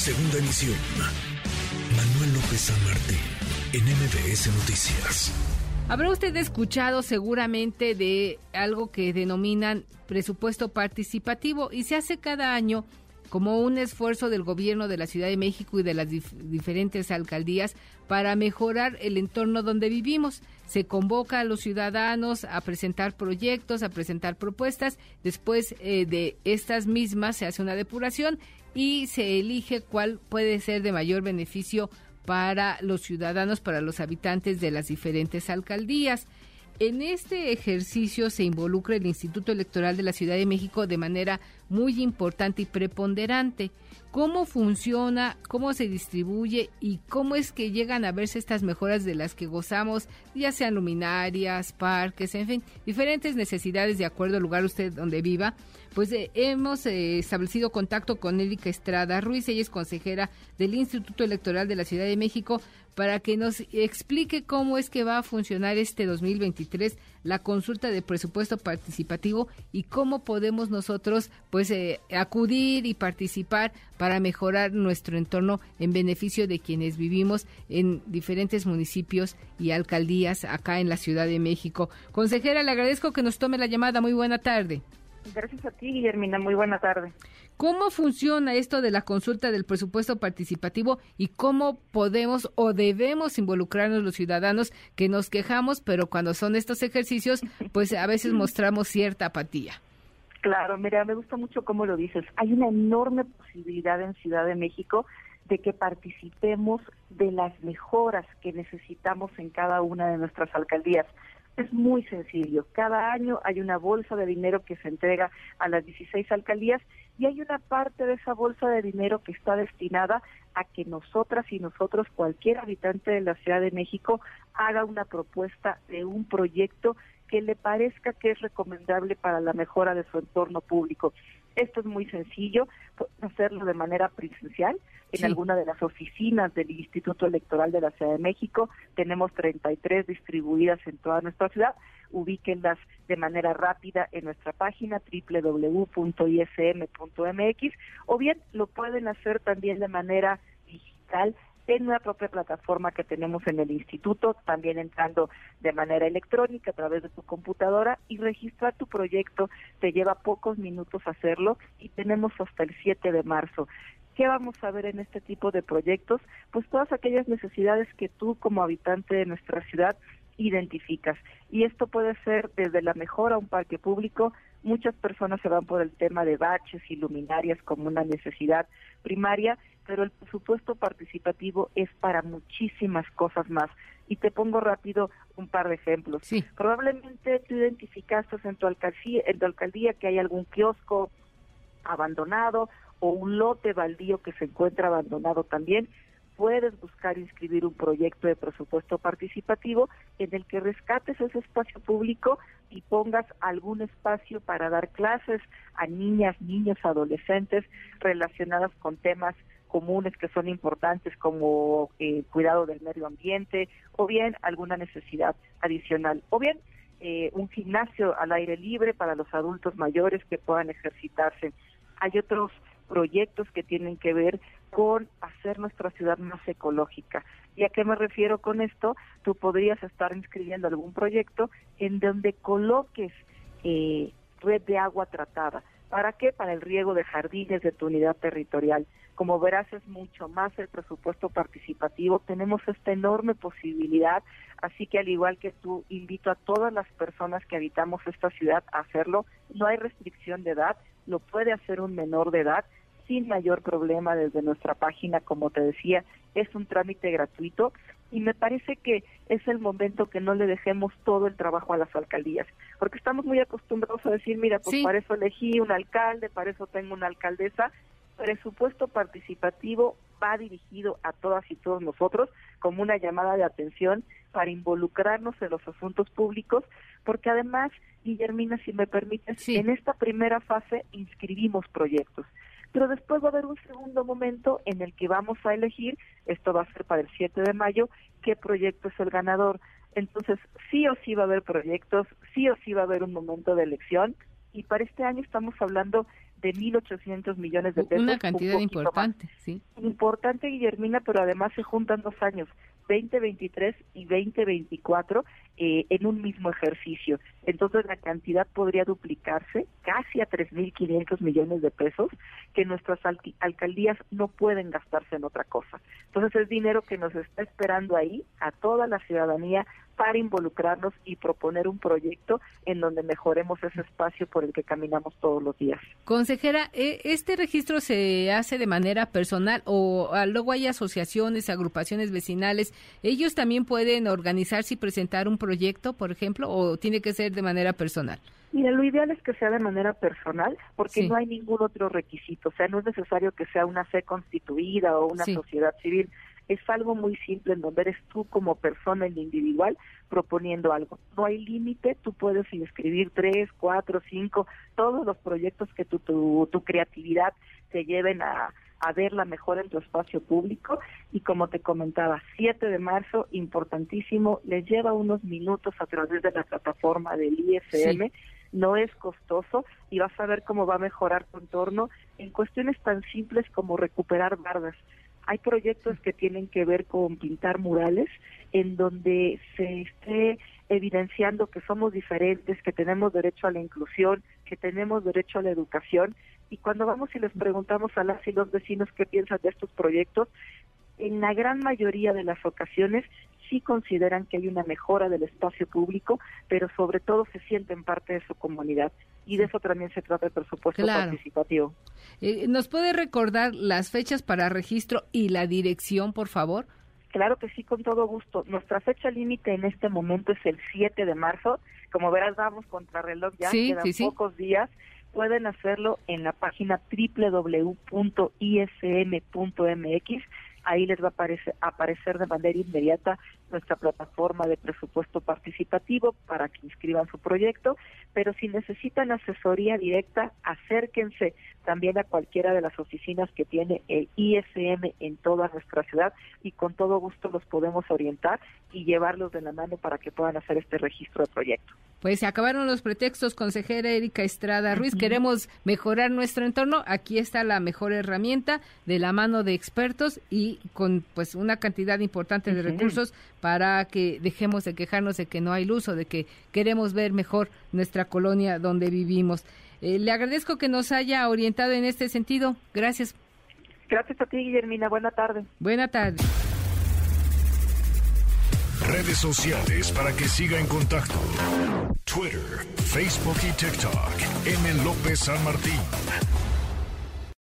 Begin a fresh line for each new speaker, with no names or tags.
Segunda emisión. Manuel López San en MBS Noticias.
Habrá usted escuchado seguramente de algo que denominan presupuesto participativo y se hace cada año como un esfuerzo del gobierno de la Ciudad de México y de las diferentes alcaldías para mejorar el entorno donde vivimos. Se convoca a los ciudadanos a presentar proyectos, a presentar propuestas. Después eh, de estas mismas se hace una depuración y se elige cuál puede ser de mayor beneficio para los ciudadanos, para los habitantes de las diferentes alcaldías. En este ejercicio se involucra el Instituto Electoral de la Ciudad de México de manera muy importante y preponderante. ¿Cómo funciona, cómo se distribuye y cómo es que llegan a verse estas mejoras de las que gozamos, ya sean luminarias, parques, en fin, diferentes necesidades de acuerdo al lugar usted donde viva? Pues eh, hemos eh, establecido contacto con Erika Estrada Ruiz, ella es consejera del Instituto Electoral de la Ciudad de México, para que nos explique cómo es que va a funcionar este 2023 la consulta de presupuesto participativo y cómo podemos nosotros pues eh, acudir y participar para mejorar nuestro entorno en beneficio de quienes vivimos en diferentes municipios y alcaldías acá en la Ciudad de México. Consejera, le agradezco que nos tome la llamada. Muy buena tarde.
Gracias a ti, Guillermina. Muy buena tarde.
¿Cómo funciona esto de la consulta del presupuesto participativo y cómo podemos o debemos involucrarnos los ciudadanos que nos quejamos, pero cuando son estos ejercicios, pues a veces mostramos cierta apatía?
Claro, mira, me gusta mucho cómo lo dices. Hay una enorme posibilidad en Ciudad de México de que participemos de las mejoras que necesitamos en cada una de nuestras alcaldías. Es muy sencillo. Cada año hay una bolsa de dinero que se entrega a las 16 alcaldías y hay una parte de esa bolsa de dinero que está destinada a que nosotras y nosotros, cualquier habitante de la Ciudad de México, haga una propuesta de un proyecto que le parezca que es recomendable para la mejora de su entorno público. Esto es muy sencillo, hacerlo de manera presencial en alguna de las oficinas del Instituto Electoral de la Ciudad de México. Tenemos 33 distribuidas en toda nuestra ciudad. Ubíquenlas de manera rápida en nuestra página www.ism.mx o bien lo pueden hacer también de manera digital en una propia plataforma que tenemos en el instituto, también entrando de manera electrónica a través de tu computadora y registrar tu proyecto. Te lleva pocos minutos hacerlo y tenemos hasta el 7 de marzo. ¿Qué vamos a ver en este tipo de proyectos? Pues todas aquellas necesidades que tú como habitante de nuestra ciudad identificas. Y esto puede ser desde la mejora a un parque público. Muchas personas se van por el tema de baches y luminarias como una necesidad primaria, pero el presupuesto participativo es para muchísimas cosas más. Y te pongo rápido un par de ejemplos.
Sí.
Probablemente tú identificaste en tu alcaldía, en tu alcaldía que hay algún kiosco abandonado o un lote baldío que se encuentra abandonado también puedes buscar inscribir un proyecto de presupuesto participativo en el que rescates ese espacio público y pongas algún espacio para dar clases a niñas, niños, adolescentes relacionadas con temas comunes que son importantes como eh, cuidado del medio ambiente o bien alguna necesidad adicional o bien eh, un gimnasio al aire libre para los adultos mayores que puedan ejercitarse. Hay otros proyectos que tienen que ver con hacer nuestra ciudad más ecológica. ¿Y a qué me refiero con esto? Tú podrías estar inscribiendo algún proyecto en donde coloques eh, red de agua tratada. ¿Para qué? Para el riego de jardines de tu unidad territorial. Como verás, es mucho más el presupuesto participativo. Tenemos esta enorme posibilidad, así que al igual que tú, invito a todas las personas que habitamos esta ciudad a hacerlo. No hay restricción de edad, lo puede hacer un menor de edad sin mayor problema desde nuestra página, como te decía, es un trámite gratuito y me parece que es el momento que no le dejemos todo el trabajo a las alcaldías, porque estamos muy acostumbrados a decir, mira, pues para eso elegí un alcalde, para eso tengo una alcaldesa, presupuesto participativo va dirigido a todas y todos nosotros como una llamada de atención para involucrarnos en los asuntos públicos, porque además, Guillermina, si me permites, en esta primera fase inscribimos proyectos pero después va a haber un segundo momento en el que vamos a elegir, esto va a ser para el 7 de mayo, qué proyecto es el ganador. Entonces, sí o sí va a haber proyectos, sí o sí va a haber un momento de elección, y para este año estamos hablando de 1.800 millones de pesos.
Una cantidad importante, sí.
Importante, Guillermina, pero además se juntan dos años, 2023 y 2024, eh, en un mismo ejercicio. Entonces la cantidad podría duplicarse casi a 3.500 millones de pesos que nuestras alcaldías no pueden gastarse en otra cosa. Entonces es dinero que nos está esperando ahí a toda la ciudadanía para involucrarnos y proponer un proyecto en donde mejoremos ese espacio por el que caminamos todos los días.
Consejera, ¿e-, ¿este registro se hace de manera personal o ah, luego hay asociaciones, agrupaciones vecinales? ¿Ellos también pueden organizarse y presentar un proyecto, por ejemplo, o tiene que ser de manera personal?
Mira, lo ideal es que sea de manera personal porque no hay ningún otro requisito. O sea, no es necesario que sea una fe constituida o una sociedad civil es algo muy simple en donde eres tú como persona en individual proponiendo algo. No hay límite, tú puedes inscribir tres, cuatro, cinco, todos los proyectos que tu, tu, tu creatividad te lleven a, a verla mejor en tu espacio público y como te comentaba, 7 de marzo, importantísimo, les lleva unos minutos a través de la plataforma del IFM, no es costoso y vas a ver cómo va a mejorar tu entorno en cuestiones tan simples como recuperar bardas. Hay proyectos que tienen que ver con pintar murales en donde se esté evidenciando que somos diferentes, que tenemos derecho a la inclusión, que tenemos derecho a la educación. Y cuando vamos y les preguntamos a las y los vecinos qué piensan de estos proyectos, en la gran mayoría de las ocasiones sí consideran que hay una mejora del espacio público, pero sobre todo se sienten parte de su comunidad. Y de eso también se trata el presupuesto participativo.
Eh, ¿Nos puede recordar las fechas para registro y la dirección, por favor?
Claro que sí, con todo gusto. Nuestra fecha límite en este momento es el 7 de marzo. Como verás, vamos contra reloj ya, quedan pocos días. Pueden hacerlo en la página www.ism.mx ahí les va a aparecer, aparecer de manera inmediata nuestra plataforma de presupuesto participativo para que inscriban su proyecto, pero si necesitan asesoría directa, acérquense también a cualquiera de las oficinas que tiene el ISM en toda nuestra ciudad y con todo gusto los podemos orientar y llevarlos de la mano para que puedan hacer este registro de proyecto.
Pues se acabaron los pretextos, consejera Erika Estrada Ruiz. Queremos mejorar nuestro entorno. Aquí está la mejor herramienta de la mano de expertos y con pues una cantidad importante de recursos para que dejemos de quejarnos de que no hay luz o de que queremos ver mejor nuestra colonia donde vivimos. Eh, le agradezco que nos haya orientado en este sentido. Gracias.
Gracias a ti, Guillermina. Buena tarde.
Buena tarde.
Redes sociales para que siga en contacto: Twitter, Facebook y TikTok. M. López San Martín.